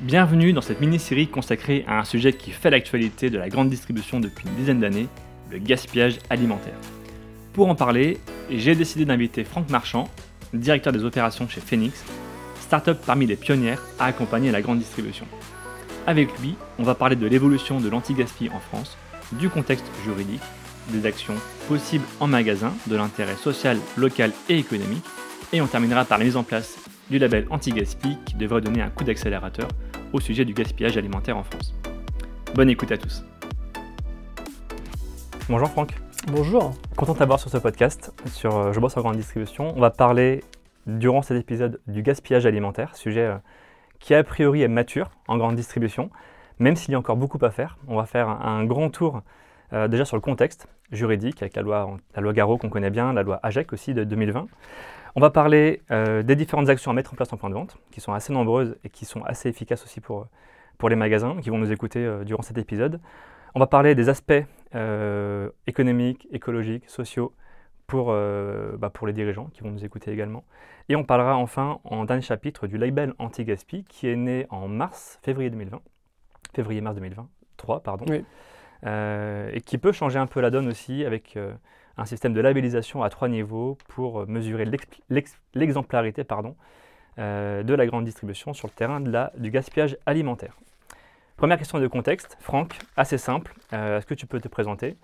Bienvenue dans cette mini-série consacrée à un sujet qui fait l'actualité de la grande distribution depuis une dizaine d'années, le gaspillage alimentaire. Pour en parler, j'ai décidé d'inviter Franck Marchand, directeur des opérations chez Phoenix, start-up parmi les pionnières à accompagner la grande distribution. Avec lui, on va parler de l'évolution de l'anti-gaspi en France, du contexte juridique, des actions possibles en magasin, de l'intérêt social, local et économique, et on terminera par la mise en place du label anti-gaspi qui devrait donner un coup d'accélérateur au sujet du gaspillage alimentaire en France. Bonne écoute à tous. Bonjour Franck. Bonjour. Content de t'avoir sur ce podcast, sur euh, Je bosse en grande distribution. On va parler durant cet épisode du gaspillage alimentaire, sujet euh, qui a priori est mature en grande distribution, même s'il y a encore beaucoup à faire. On va faire un grand tour euh, déjà sur le contexte juridique avec la loi, la loi Garot qu'on connaît bien, la loi AGEC aussi de 2020. On va parler euh, des différentes actions à mettre en place en point de vente, qui sont assez nombreuses et qui sont assez efficaces aussi pour, pour les magasins qui vont nous écouter euh, durant cet épisode. On va parler des aspects euh, économiques, écologiques, sociaux pour, bah, pour les dirigeants qui vont nous écouter également. Et on parlera enfin en dernier chapitre du label anti-gaspi qui est né en mars, février 2020, février-mars 2023, pardon. et qui peut changer un peu la donne aussi avec un système de labellisation à trois niveaux pour mesurer l'exemplarité euh, de la grande distribution sur le terrain de la, du gaspillage alimentaire. Première question de contexte, Franck, assez simple. Euh, est-ce que tu peux te présenter?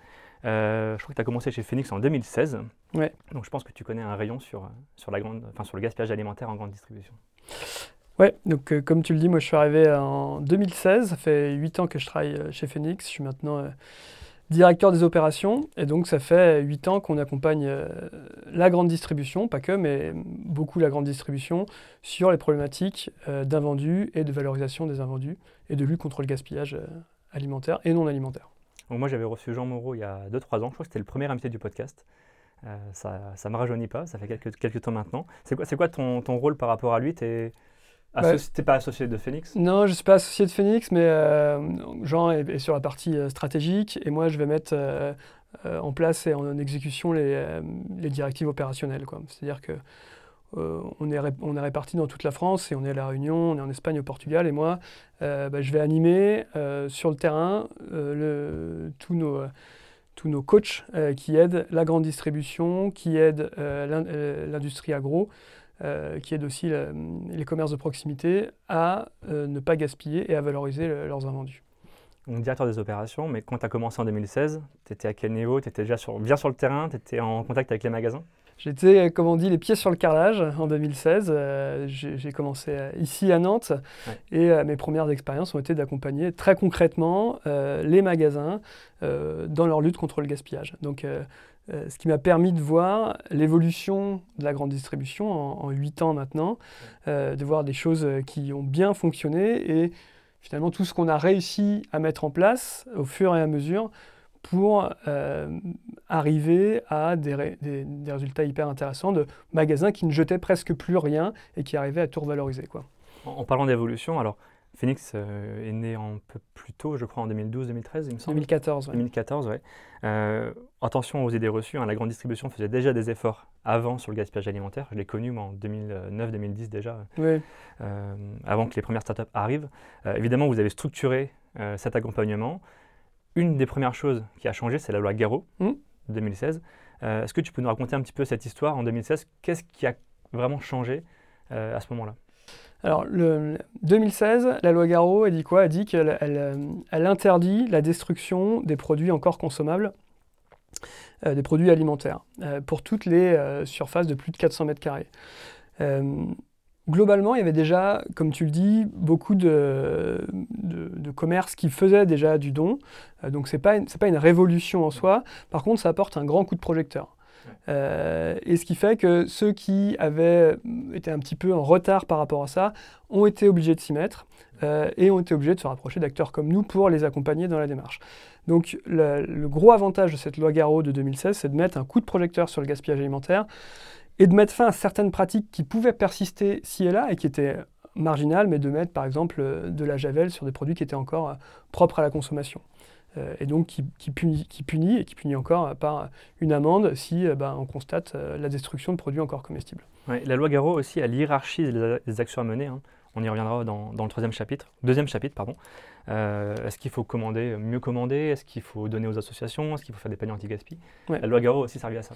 Euh, Je crois que tu as commencé chez Phoenix en 2016. Ouais. Donc je pense que tu connais un rayon sur, sur, la grande, enfin, sur le gaspillage alimentaire en grande distribution. Ouais, donc comme tu le dis, moi je suis arrivé en 2016. Ça fait 8 ans que je travaille chez Phoenix. Je suis maintenant directeur des opérations. Et donc, ça fait 8 ans qu'on accompagne euh, la grande distribution, pas que, mais beaucoup la grande distribution, sur les problématiques euh, d'invendus et de valorisation des invendus et de lutte contre le gaspillage euh, alimentaire et non alimentaire. Donc moi, j'avais reçu Jean Moreau il y a 2-3 ans. Je crois que c'était le premier invité du podcast. ça ne me rajeunit pas, ça fait quelques, quelques temps maintenant. C'est quoi, quoi ton, ton, rôle par rapport à lui? Ah, tu n'es pas associé de Phoenix? Non, je ne suis pas associé de Phoenix, mais euh, Jean est, sur la partie euh, stratégique et moi je vais mettre euh, en place et en, exécution les, directives opérationnelles. C'est-à-dire que on, est on est répartis dans toute la France et on est à La Réunion, on est en Espagne, au Portugal et moi bah, je vais animer sur le terrain le, tous nos tous nos coachs qui aident la grande distribution, qui aident l'industrie agro euh, qui aide aussi les commerces de proximité à euh, ne pas gaspiller et à valoriser leurs invendus. Donc, directeur des opérations, mais quand tu as commencé en 2016, tu étais à quel niveau? Tu étais déjà sur, bien sur le terrain? Tu étais en contact avec les magasins? J'étais, comme on dit, les pieds sur le carrelage en 2016. Euh, j'ai commencé ici à Nantes et mes premières expériences ont été d'accompagner très concrètement les magasins dans leur lutte contre le gaspillage. Donc euh, ce qui m'a permis de voir l'évolution de la grande distribution en, huit ans maintenant, euh, de voir des choses euh, qui ont bien fonctionné et finalement tout ce qu'on a réussi à mettre en place au fur et à mesure pour arriver à des, des, résultats hyper intéressants de magasins qui ne jetaient presque plus rien et qui arrivaient à tout revaloriser. Quoi. En, en parlant d'évolution, alors Phoenix euh, est né un peu plus tôt, je crois en 2012-2013, il me semble. 2014, 2014, oui. Euh, attention aux idées reçues, hein, la grande distribution faisait déjà des efforts avant sur le gaspillage alimentaire. Je l'ai connu moi, en 2009-2010 déjà, oui. Euh, avant que les premières startups arrivent. évidemment, vous avez structuré cet accompagnement. Une des premières choses qui a changé, c'est la loi Garot de 2016. Est-ce que tu peux nous raconter un petit peu cette histoire en 2016 Qu'est-ce qui a vraiment changé à ce moment-là? Alors, le 2016, la loi Garot, elle dit quoi? Elle dit qu'elle elle, interdit la destruction des produits encore consommables, euh, des produits alimentaires, euh, pour toutes les euh, surfaces de plus de 400 mètres carrés. globalement, il y avait déjà, comme tu le dis, beaucoup de, commerces qui faisaient déjà du don. donc, ce n'est pas une révolution en soi. Par contre, ça apporte un grand coup de projecteur. Euh, et ce qui fait que ceux qui avaient été un petit peu en retard par rapport à ça ont été obligés de s'y mettre euh, et ont été obligés de se rapprocher d'acteurs comme nous pour les accompagner dans la démarche. Donc le, gros avantage de cette loi Garot de 2016, c'est de mettre un coup de projecteur sur le gaspillage alimentaire et de mettre fin à certaines pratiques qui pouvaient persister ci et là et qui étaient marginales, mais de mettre par exemple de la javel sur des produits qui étaient encore propres à la consommation. Euh, et donc qui, punit, qui, punit, et qui punit encore par une amende si euh, ben, on constate euh, la destruction de produits encore comestibles. la loi Garot aussi, elle hiérarchise les, actions à mener. Hein. On y reviendra dans, le troisième chapitre, deuxième chapitre, pardon. Euh, est-ce qu'il faut commander, mieux commander? Est-ce qu'il faut donner aux associations? Est-ce qu'il faut faire des paniers anti-gaspi La loi Garot aussi servi à ça.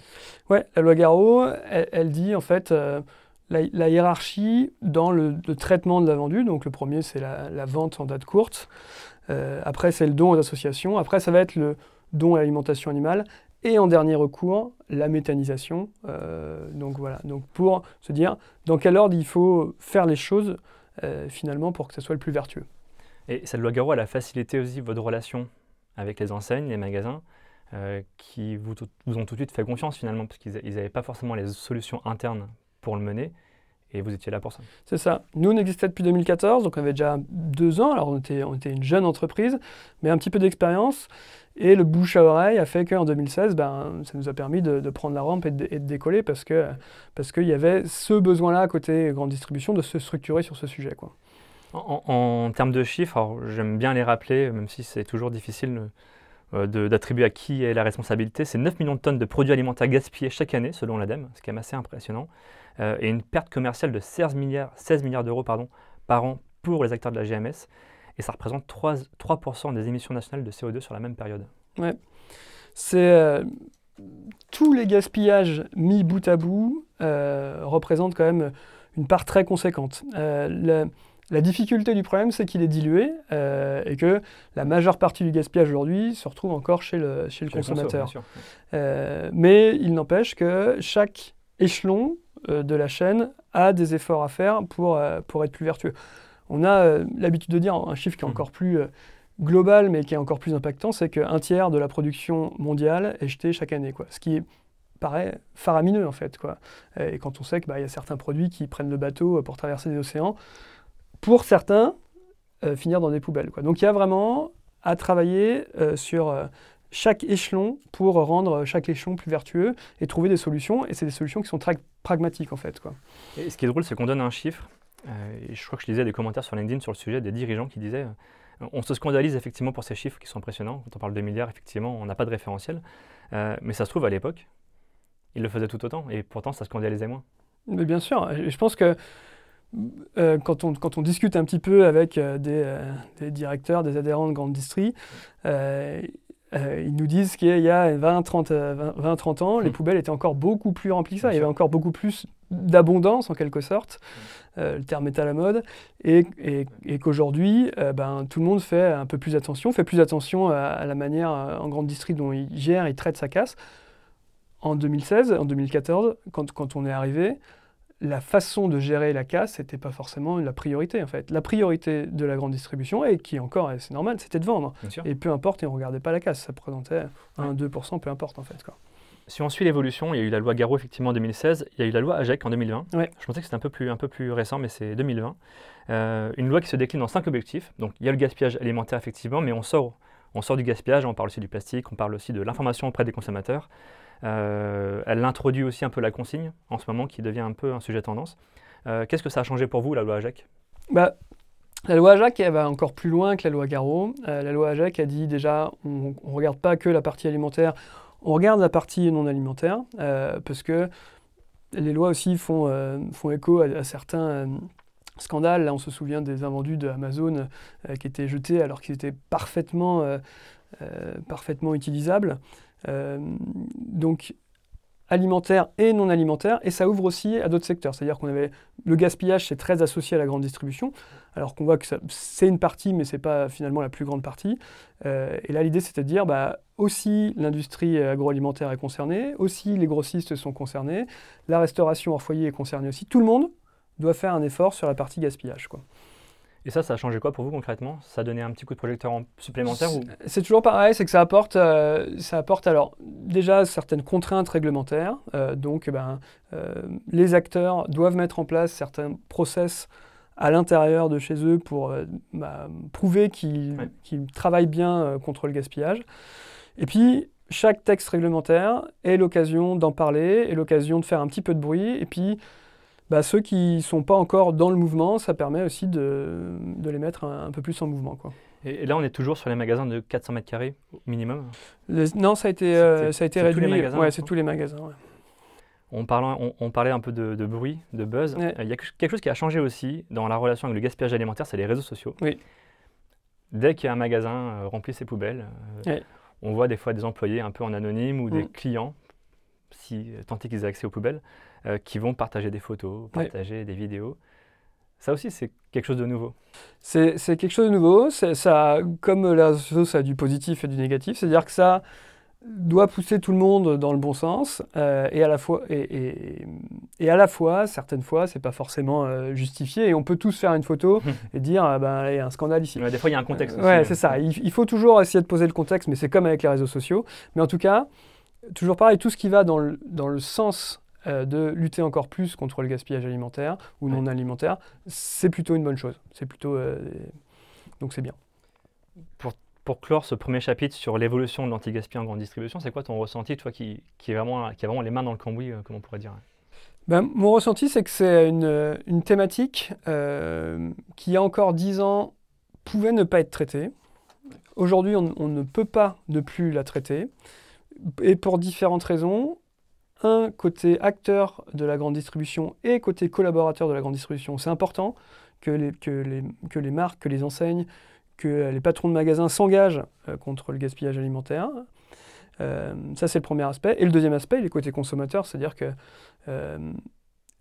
Oui, la loi Garot, elle, dit en fait euh, la, hiérarchie dans le, traitement de la vendue. Donc le premier, c'est la, vente en date courte. Euh, après, c'est le don aux associations. Après, ça va être le don à l'alimentation animale. Et en dernier recours, la méthanisation. donc voilà, donc pour se dire dans quel ordre il faut faire les choses finalement pour que ce soit le plus vertueux. Et cette loi Garot, elle a facilité aussi votre relation avec les enseignes, les magasins, euh, qui vous, vous, ont tout de suite fait confiance finalement, parce qu'ils n'avaient pas forcément les solutions internes pour le mener. Et vous étiez là pour ça. C'est ça. Nous, on existait depuis 2014, donc on avait déjà deux ans. Alors, on était, on était une jeune entreprise, mais un petit peu d'expérience. Et le bouche à oreille a fait qu'en 2016, ben, ça nous a permis de, prendre la rampe et de, décoller parce qu'il parce qu'il y avait ce besoin-là, côté grande distribution, de se structurer sur ce sujet. Quoi. En, termes de chiffres, j'aime bien les rappeler, même si c'est toujours difficile d'attribuer à qui est la responsabilité. C'est 9 millions de tonnes de produits alimentaires gaspillés chaque année, selon l'ADEME, ce qui est assez impressionnant, euh, et une perte commerciale de 16 milliards, 16 milliards d'euros par an pour les acteurs de la GMS, et ça représente 3, 3% des émissions nationales de CO2 sur la même période. Ouais. C'est euh, tous les gaspillages mis bout à bout représentent quand même une part très conséquente. La difficulté du problème, c'est qu'il est dilué euh, et que la majeure partie du gaspillage aujourd'hui se retrouve encore chez le, chez le consommateur. Euh, mais il n'empêche que chaque échelon euh, de la chaîne a des efforts à faire pour, pour être plus vertueux. On a l'habitude de dire un chiffre qui est mmh. encore plus global, mais qui est encore plus impactant, c'est qu'un tiers de la production mondiale est jeté chaque année. Quoi. Ce qui paraît faramineux en fait. Quoi. Et quand on sait qu'il bah, y a certains produits qui prennent le bateau pour traverser les océans, pour certains, euh, finir dans des poubelles. Quoi. Donc il y a vraiment à travailler euh, sur euh, chaque échelon pour rendre chaque échelon plus vertueux et trouver des solutions. Et c'est des solutions qui sont très pragmatiques en fait. Quoi. Et ce qui est drôle, c'est qu'on donne un chiffre. et je crois que je lisais des commentaires sur LinkedIn sur le sujet des dirigeants qui disaient on se scandalise effectivement pour ces chiffres qui sont impressionnants. Quand on parle de milliards, effectivement, on n'a pas de référentiel. mais ça se trouve, à l'époque, ils le faisaient tout autant. Et pourtant, ça scandalisait moins. Mais bien sûr. Je pense que euh, quand, on, quand on discute un petit peu avec euh, des, euh, des, directeurs, des adhérents de grandes distries, ils nous disent qu'il y a 20-30 30 ans, les mmh. poubelles étaient encore beaucoup plus remplies que ça. Il y avait encore beaucoup plus d'abondance, en quelque sorte. Le terme est à la mode. Et, et, qu'aujourd'hui, ben, tout le monde fait un peu plus attention, fait plus attention à, la manière en grande distrie dont il gère, il traite sa casse. En 2016, en 2014, quand, quand on est arrivé, la façon de gérer la casse n'était pas forcément la priorité en fait. La priorité de la grande distribution, et qui encore, c'est normal, c'était de vendre. Et peu importe, et on ne regardait pas la casse, ça représentait 1-2%, peu importe en fait. Quoi. Si on suit l'évolution, il y a eu la loi Garot effectivement en 2016, il y a eu la loi AGEC en 2020. Je pensais que c'était un peu plus, un peu plus récent, mais c'est 2020. Euh, une loi qui se décline en cinq objectifs. Donc il y a le gaspillage alimentaire effectivement, mais on sort, on sort du gaspillage, on parle aussi du plastique, on parle aussi de l'information auprès des consommateurs. Euh, elle introduit aussi un peu la consigne en ce moment qui devient un peu un sujet tendance. Euh, qu'est-ce que ça a changé pour vous, la loi AGEC bah, La loi AGEC, elle va encore plus loin que la loi Garot. Euh, la loi AGEC a dit déjà, on ne regarde pas que la partie alimentaire, on regarde la partie non alimentaire, parce que les lois aussi font, écho à, certains scandales. Là, on se souvient des invendus de qui étaient jetés alors qu'ils étaient parfaitement, parfaitement utilisables. Euh, donc alimentaire et non alimentaire, et ça ouvre aussi à d'autres secteurs. C'est-à-dire qu'on avait le gaspillage, c'est très associé à la grande distribution, alors qu'on voit que c'est une partie, mais c'est pas finalement la plus grande partie. Euh, et là, l'idée, c'était de dire, bah, aussi l'industrie agroalimentaire est concernée, aussi les grossistes sont concernés, la restauration hors foyer est concernée aussi. Tout le monde doit faire un effort sur la partie gaspillage. Quoi. Et ça, ça a changé quoi pour vous concrètement? Ça a donné un petit coup de projecteur supplémentaire C'est toujours pareil, c'est que ça apporte, euh, ça apporte alors déjà certaines contraintes réglementaires. Euh, donc, ben, euh, les acteurs doivent mettre en place certains process à l'intérieur de chez eux pour bah, prouver qu'ils travaillent bien contre le gaspillage. Et puis, chaque texte réglementaire est l'occasion d'en parler, est l'occasion de faire un petit peu de bruit, et puis bah, ceux qui ne sont pas encore dans le mouvement, ça permet aussi de, de les mettre un, peu plus en mouvement. Quoi. Et, là, on est toujours sur les magasins de 400 mètres carrés minimum? Non, ça a été, euh, ça a été réduit. Ouais, c'est tous les magasins. On, on, parlait un peu de, bruit, de buzz. Il y a quelque chose qui a changé aussi dans la relation avec le gaspillage alimentaire, c'est les réseaux sociaux. Oui. Dès qu'un magasin euh, remplit ses poubelles, euh, on voit des fois des employés un peu en anonyme ou des mm. clients, si, tant qu'ils aient accès aux poubelles, euh, qui vont partager des photos, partager des vidéos. Ça aussi, c'est quelque chose de nouveau. C'est quelque chose de nouveau. Ça, comme les réseaux sociaux, ça a du positif et du négatif. C'est-à-dire que ça doit pousser tout le monde dans le bon sens euh, et à la fois et, et, à la fois certaines fois c'est pas forcément euh, justifié et on peut tous faire une photo et dire ah ben il y a un scandale ici. des fois il y a un contexte. ouais hein. c'est ça. Il, il, faut toujours essayer de poser le contexte mais c'est comme avec les réseaux sociaux. Mais en tout cas toujours pareil tout ce qui va dans le, dans le sens euh, de lutter encore plus contre le gaspillage alimentaire ou non alimentaire c'est plutôt une bonne chose. C'est plutôt donc c'est bien. Pour pour clore ce premier chapitre sur l'évolution de l'anti-gaspi en grande distribution, c'est quoi ton ressenti, toi qui, qui, est vraiment, qui a vraiment les mains dans le cambouis, euh, comme on pourrait dire? Ben, Mon ressenti, c'est que c'est une, une, thématique euh, qui, il y a encore dix ans, pouvait ne pas être traitée. Aujourd'hui, on, on, ne peut pas ne plus la traiter, et pour différentes raisons. Un, côté acteur de la grande distribution et côté collaborateur de la grande distribution. C'est important que les, que, les, que les marques, que les enseignes que les patrons de magasins s'engagent euh, contre le gaspillage alimentaire. Euh, ça, c'est le premier aspect. Et le deuxième aspect, il est côté consommateur, c'est-à-dire que euh,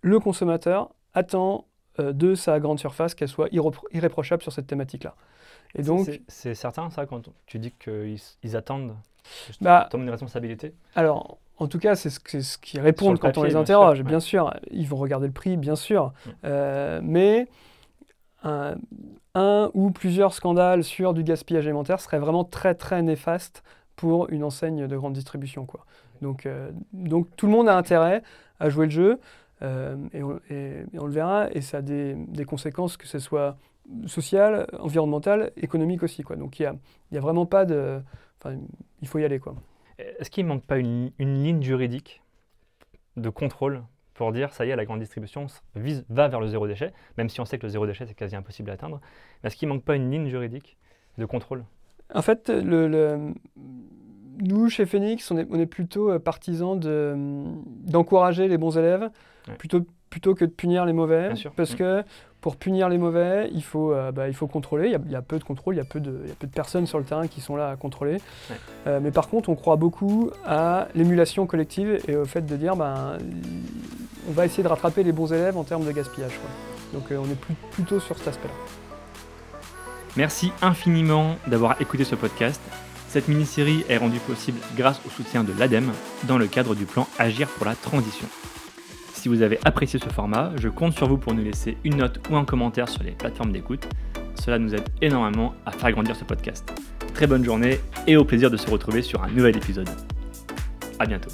le consommateur attend de sa grande surface qu'elle soit irréprochable sur cette thématique-là. Et donc, c'est certain ça quand tu dis qu'ils attendent bah, une responsabilité? Alors, en tout cas, c'est ce, ce qu'ils répondent quand on les interroge. Bien sûr, ils vont regarder le prix, bien sûr, mais un, un ou plusieurs scandales sur du gaspillage alimentaire serait vraiment très très néfaste pour une enseigne de grande distribution. Quoi. Donc, euh, donc tout le monde a intérêt à jouer le jeu euh, et, on, le verra et ça a des, des, conséquences que ce soit sociales, environnementales, économiques aussi. Quoi. Donc il n'y a, y a vraiment pas de... il faut y aller. Quoi. Est-ce qu'il ne manque pas une, une ligne juridique de contrôle pour dire ça y est, la grande distribution vise, va vers le zéro déchet, même si on sait que le zéro déchet c'est quasi impossible à atteindre. Mais est-ce qu'il ne manque pas une ligne juridique de contrôle? En fait, le, nous, chez Phoenix, on est, on est plutôt euh, partisans d'encourager les bons élèves plutôt, plutôt que de punir les mauvais. Parce mm. que pour punir les mauvais, il faut, euh, bah, il faut contrôler. Il y, a, peu de contrôle, il y, a peu de, il y a peu de personnes sur le terrain qui sont là à contrôler. Euh, mais par contre, on croit beaucoup à l'émulation collective et au fait de dire ben, on va essayer de rattraper les bons élèves en termes de gaspillage. Donc euh, on est plutôt sur cet aspect-là. Merci infiniment d'avoir écouté ce podcast. Cette mini-série est rendue possible grâce au soutien de l'ADEME dans le cadre du plan Agir pour la transition. Si vous avez apprécié ce format, je compte sur vous pour nous laisser une note ou un commentaire sur les plateformes d'écoute. Cela nous aide énormément à faire grandir ce podcast. Très bonne journée et au plaisir de se retrouver sur un nouvel épisode. A bientôt.